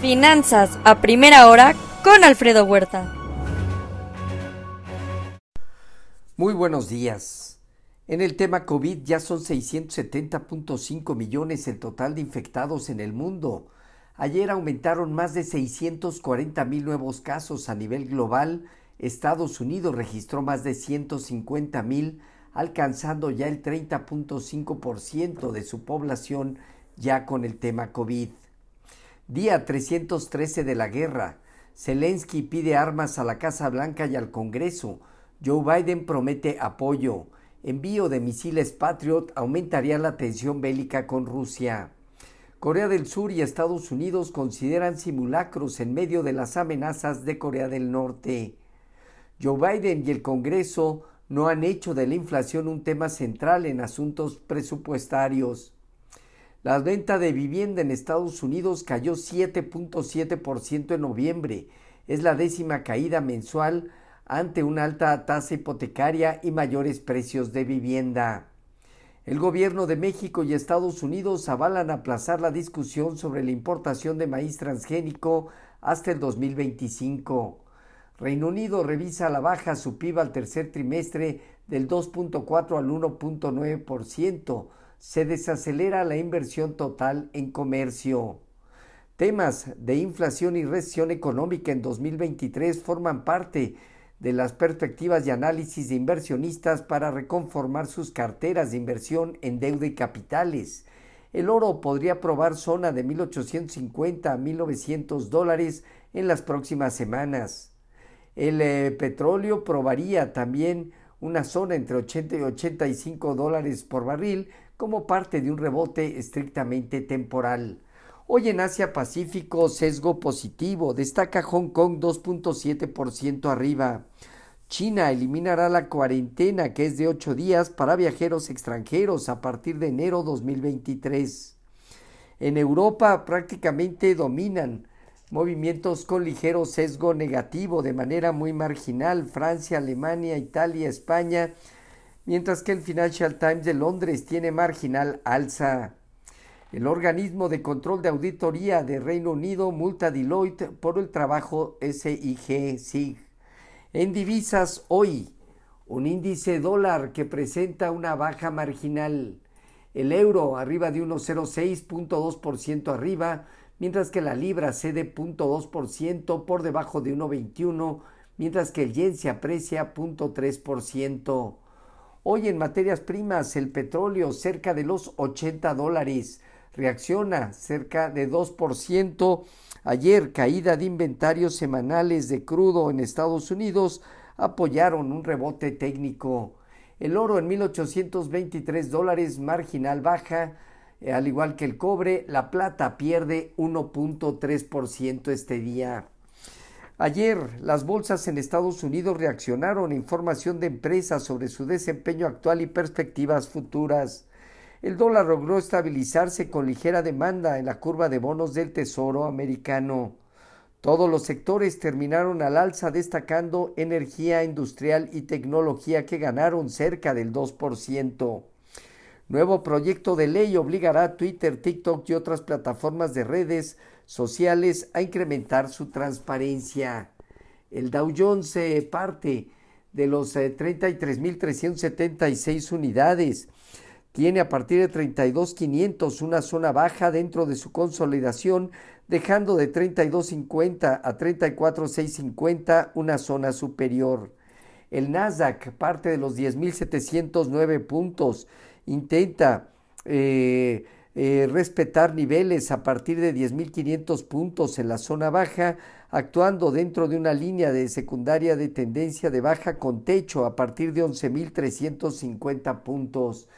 Finanzas a primera hora con Alfredo Huerta. Muy buenos días. En el tema COVID ya son 670.5 millones el total de infectados en el mundo. Ayer aumentaron más de 640 mil nuevos casos a nivel global. Estados Unidos registró más de 150 mil, alcanzando ya el 30.5% de su población ya con el tema COVID. Día 313 de la guerra. Zelensky pide armas a la Casa Blanca y al Congreso. Joe Biden promete apoyo. Envío de misiles Patriot aumentaría la tensión bélica con Rusia. Corea del Sur y Estados Unidos consideran simulacros en medio de las amenazas de Corea del Norte. Joe Biden y el Congreso no han hecho de la inflación un tema central en asuntos presupuestarios. La venta de vivienda en Estados Unidos cayó 7.7% en noviembre. Es la décima caída mensual ante una alta tasa hipotecaria y mayores precios de vivienda. El gobierno de México y Estados Unidos avalan aplazar la discusión sobre la importación de maíz transgénico hasta el 2025. Reino Unido revisa a la baja su PIB al tercer trimestre del 2.4 al 1.9%, se desacelera la inversión total en comercio. Temas de inflación y recesión económica en 2023 forman parte de las perspectivas y análisis de inversionistas para reconformar sus carteras de inversión en deuda y capitales. El oro podría probar zona de 1.850 a 1.900 dólares en las próximas semanas. El eh, petróleo probaría también una zona entre 80 y 85 dólares por barril, como parte de un rebote estrictamente temporal. Hoy en Asia Pacífico, sesgo positivo, destaca Hong Kong 2.7% arriba. China eliminará la cuarentena que es de ocho días para viajeros extranjeros a partir de enero 2023. En Europa prácticamente dominan movimientos con ligero sesgo negativo de manera muy marginal. Francia, Alemania, Italia, España mientras que el Financial Times de Londres tiene marginal alza. El organismo de control de auditoría de Reino Unido multa Deloitte por el trabajo SIG-SIG. En divisas hoy, un índice dólar que presenta una baja marginal. El euro arriba de 1,06.2% arriba, mientras que la libra cede 0.2% por debajo de 1,21, mientras que el yen se aprecia 0.3%. Hoy en materias primas el petróleo cerca de los 80 dólares. Reacciona cerca de 2%. Ayer caída de inventarios semanales de crudo en Estados Unidos apoyaron un rebote técnico. El oro en 1823 dólares marginal baja, al igual que el cobre, la plata pierde 1.3% este día. Ayer las bolsas en Estados Unidos reaccionaron a información de empresas sobre su desempeño actual y perspectivas futuras. El dólar logró estabilizarse con ligera demanda en la curva de bonos del Tesoro americano. Todos los sectores terminaron al alza destacando energía industrial y tecnología que ganaron cerca del 2%. Nuevo proyecto de ley obligará a Twitter, TikTok y otras plataformas de redes sociales a incrementar su transparencia. El Dow Jones se parte de los 33.376 eh, unidades. Tiene a partir de 32.500 una zona baja dentro de su consolidación, dejando de 32.50 a 34.650 una zona superior. El Nasdaq parte de los 10.709 puntos. Intenta eh, eh, respetar niveles a partir de 10.500 puntos en la zona baja, actuando dentro de una línea de secundaria de tendencia de baja con techo a partir de 11.350 puntos.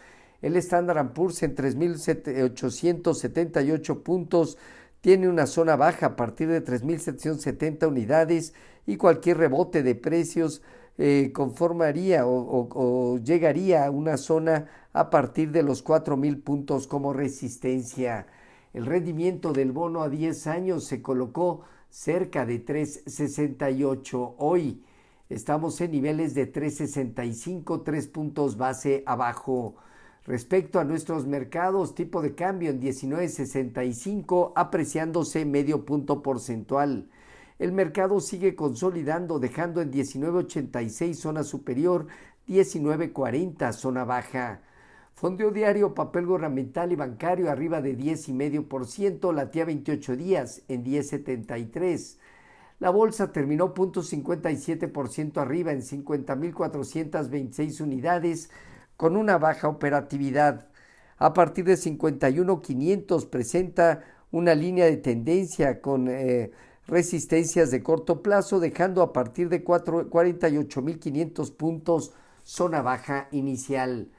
El Standard Poor's en 3.878 puntos tiene una zona baja a partir de 3.770 unidades y cualquier rebote de precios eh, conformaría o, llegaría a una zona a partir de los 4.000 puntos como resistencia. El rendimiento del bono a 10 años se colocó cerca de 3.68. Hoy estamos en niveles de 3.65, 3 puntos base abajo. Respecto a nuestros mercados, tipo de cambio en 19.65, apreciándose medio punto porcentual. El mercado sigue consolidando, dejando en 19.86 zona superior, 19.40 zona baja. Fondeo diario, papel gubernamental y bancario arriba de 10,5%, latía 28 días en 10,73. La bolsa terminó 0.57% arriba en 50.426 unidades con una baja operatividad. A partir de 51.500 presenta una línea de tendencia con eh, resistencias de corto plazo, dejando a partir de 48.500 puntos zona baja inicial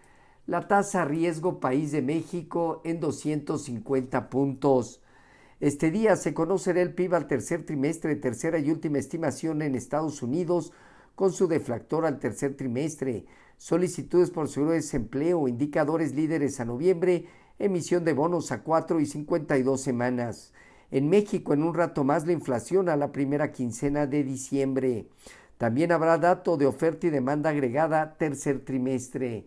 la tasa riesgo país de México en 250 puntos. Este día se conocerá el PIB al tercer trimestre, tercera y última estimación en Estados Unidos, con su deflactor al tercer trimestre, solicitudes por seguro de desempleo, indicadores líderes a noviembre, emisión de bonos a cuatro y 52 semanas. En México, en un rato más, la inflación a la primera quincena de diciembre. También habrá dato de oferta y demanda agregada tercer trimestre.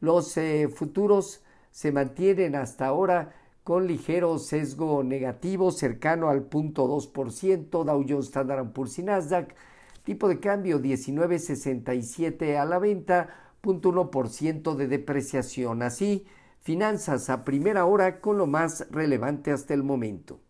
Los eh, futuros se mantienen hasta ahora con ligero sesgo negativo cercano al 0.2%, Dow Jones Standard Poor's y Nasdaq, tipo de cambio 19.67 a la venta, 0.1% de depreciación. Así, finanzas a primera hora con lo más relevante hasta el momento.